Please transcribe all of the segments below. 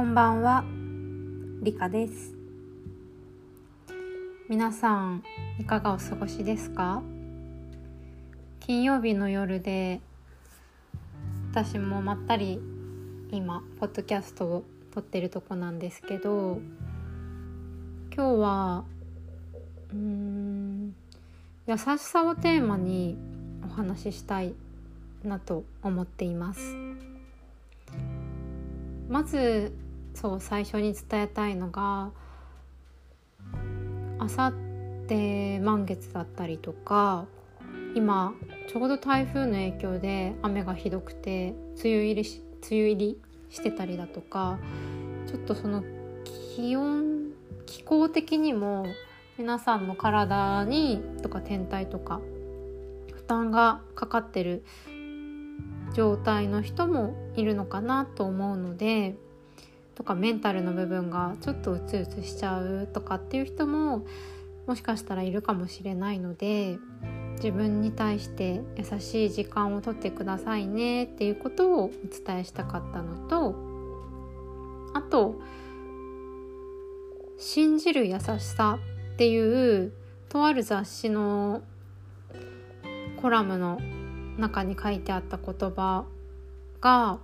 こんばんは、りかです。皆さん、いかがお過ごしですか？金曜日の夜で、私もまったり今、ポッドキャストを撮ってるとこなんですけど、今日は、うん、優しさをテーマにお話ししたいなと思っています。まずそう最初に伝えたいのがあさって満月だったりとか今ちょうど台風の影響で雨がひどくて梅雨入りし梅雨入りしてたりだとかちょっとその気温気候的にも皆さんの体にとか天体とか負担がかかってる状態の人もいるのかなと思うのでとかメンタルの部分がちょっとうつうつしちゃうとかっていう人ももしかしたらいるかもしれないので自分に対して優しい時間をとってくださいねっていうことをお伝えしたかったのとあと「信じる優しさ」っていうとある雑誌のコラムの中に書いてあった言葉が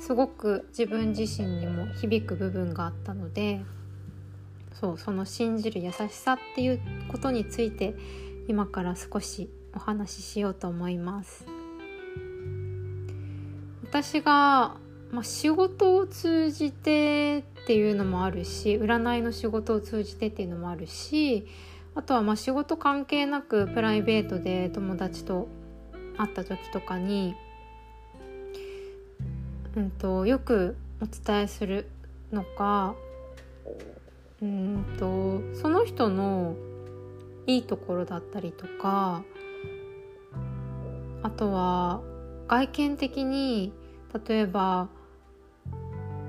すごく自分自身にも響く部分があったのでそうその信じる優しさっていうことについて今から少しお話ししようと思います。私が、まあ、仕事を通じてっていうのもあるし占いの仕事を通じてっていうのもあるしあとはまあ仕事関係なくプライベートで友達と会った時とかに、うんと、よくお伝えするのがうんとその人のいいところだったりとかあとは外見的に例えば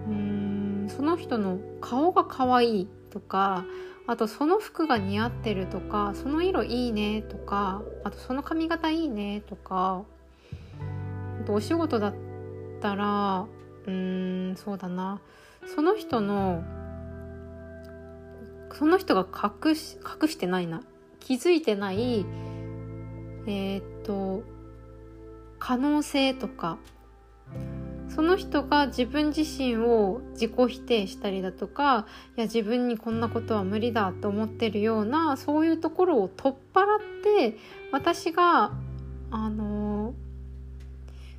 うんその人の顔が可愛いとかあとその服が似合ってるとかその色いいねとかあとその髪型いいねとかあとお仕事だったたらうーんそうだな。その人のその人が隠し隠してないな。気づいてないえー、っと可能性とか。その人が自分自身を自己否定したりだとかいや自分にこんなことは無理だと思ってるようなそういうところを取っ払って私があの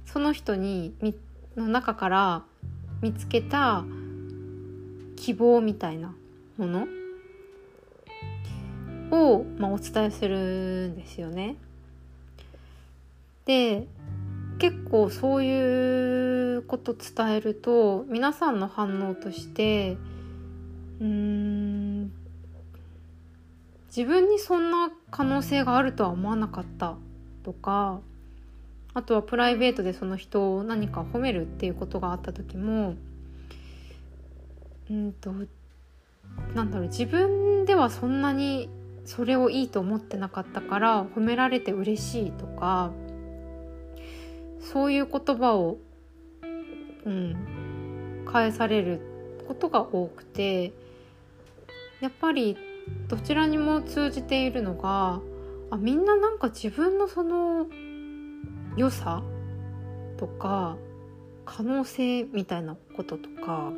その人にの中から見つけた希望みたいなものを、まあ、お伝えするんですよね。で結構そういうこと伝えると皆さんの反応としてうーん自分にそんな可能性があるとは思わなかったとかあとはプライベートでその人を何か褒めるっていうことがあった時もうんとなんだろう自分ではそんなにそれをいいと思ってなかったから褒められて嬉しいとかそういう言葉を、うん、返されることが多くてやっぱりどちらにも通じているのがあみんななんか自分のその良さ？とか可能性みたいなこととか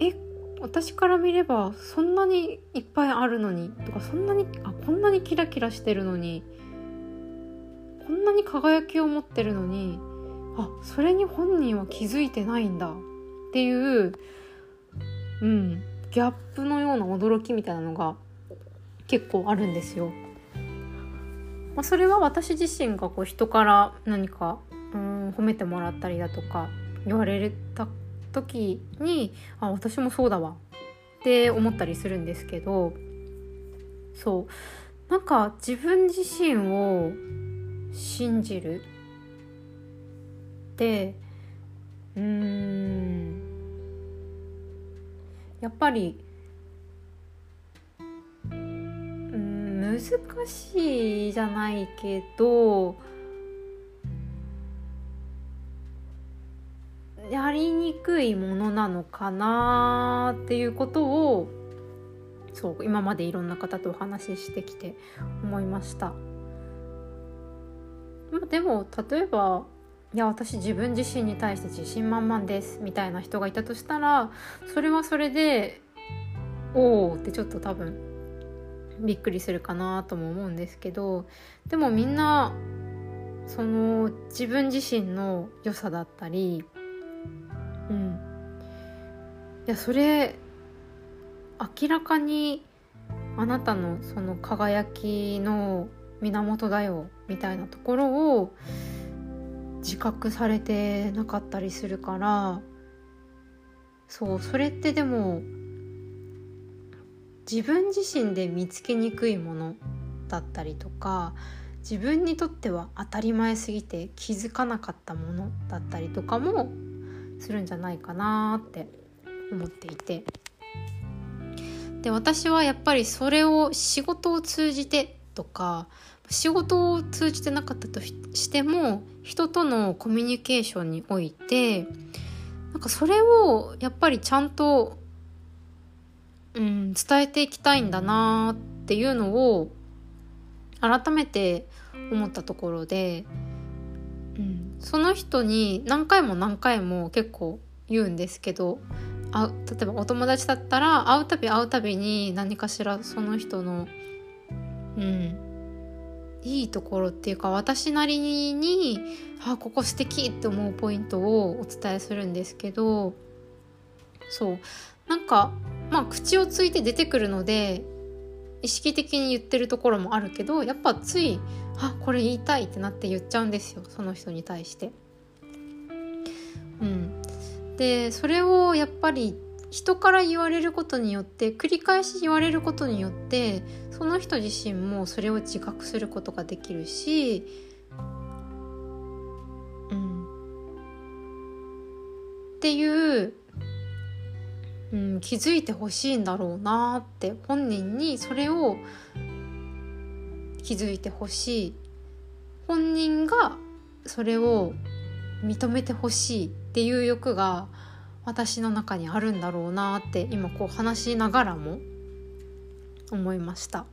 え私から見ればそんなにいっぱいあるのにとかそんなにあこんなにキラキラしてるのにこんなに輝きを持ってるのにあそれに本人は気づいてないんだっていううんギャップのような驚きみたいなのが結構あるんですよ。まあ、それは私自身がこう人から何かうん褒めてもらったりだとか言われた時にあ私もそうだわって思ったりするんですけどそう。なんか自分自身を信じるってうーんやっぱり難しいじゃないけどやりにくいものなのかなっていうことをそう今までいろんな方とお話ししてきて思いました。でも例えばいや私自分自身に対して自信満々ですみたいな人がいたとしたらそれはそれでおおってちょっと多分びっくりするかなとも思うんですけどでもみんなその自分自身の良さだったりうん。いやそれ明らかにあなたのその輝きの源だよみたいなところを自覚されてなかったりするからそうそれってでも自分自身で見つけにくいものだったりとか自分にとっては当たり前すぎて気づかなかったものだったりとかもするんじゃないかなって思っていて。で私はやっぱりそれを仕事を通じてとか仕事を通じてなかったとしても人とのコミュニケーションにおいてなんかそれをやっぱりちゃんと、伝えていきたいんだなっていうのを改めて思ったところで、うん、その人に何回も何回も結構言うんですけどあ例えばお友達だったら会うたび会うたびに何かしらその人のうんいいところっていうか私なりにあここ素敵って思うポイントをお伝えするんですけどそうなんかまあ口をついて出てくるので意識的に言ってるところもあるけどやっぱついあこれ言いたいってなって言っちゃうんですよその人に対して。うん、でそれをやっぱり人から言われることによって繰り返し言われることによってその人自身もそれを自覚することができるし、うん、っていう、うん、気づいてほしいんだろうなって本人にそれを気づいてほしい本人がそれを認めてほしいっていう欲が私の中にあるんだろうなって今こう話しながらも思いました。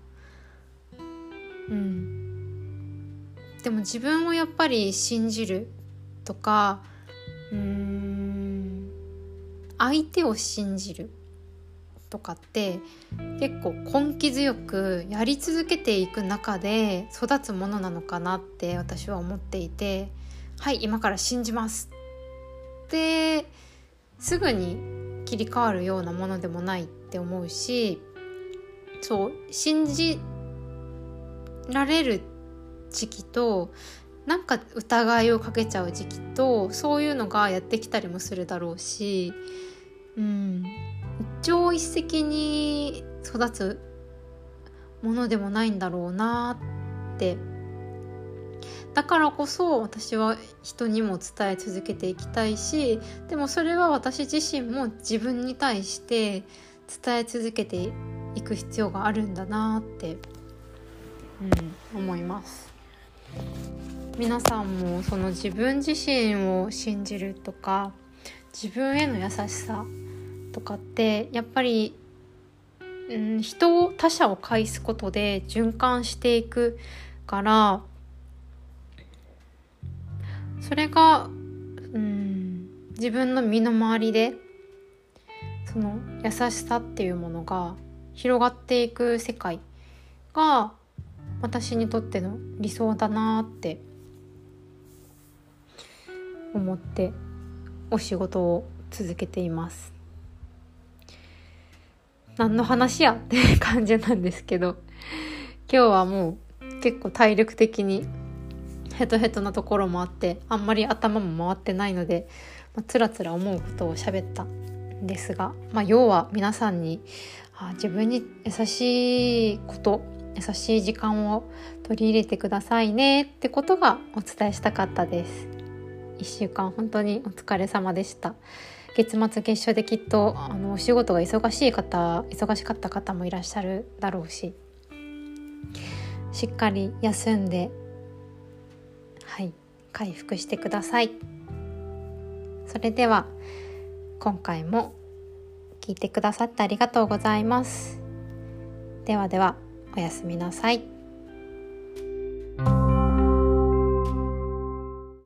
うん、でも自分をやっぱり信じるとかうん相手を信じるとかって結構根気強くやり続けていく中で育つものなのかなって私は思っていてはい今から信じますってすぐに切り替わるようなものでもないって思うしそう信じられる時期となんか疑いをかけちゃう時期とそういうのがやってきたりもするだろうし、うん、一朝一夕に育つものでもないんだろうなって。だからこそ私は人にも伝え続けていきたいしでもそれは私自身も自分に対して伝え続けていく必要があるんだなって、うん、思います。皆さんもその自分自身を信じるとか自分への優しさとかってやっぱり、うん、人を他者を介すことで循環していくからそれがうん自分の身の回りでその優しさっていうものが広がっていく世界が私にとっての理想だなって思ってお仕事を続けています。何の話やっていう感じなんですけど今日はもう結構体力的にヘトヘトなところもあってあんまり頭も回ってないので、まあ、つらつら思うことを喋ったんですが、まあ、要は皆さんにあ自分に優しいこと優しい時間を取り入れてくださいねってことがお伝えしたかったです1週間本当にお疲れ様でした。月末月初できっとあのお仕事が忙しい方忙しかった方もいらっしゃるだろうししっかり休んではい回復してください。それでは今回も聞いてくださってありがとうございます。ではではおやすみなさい。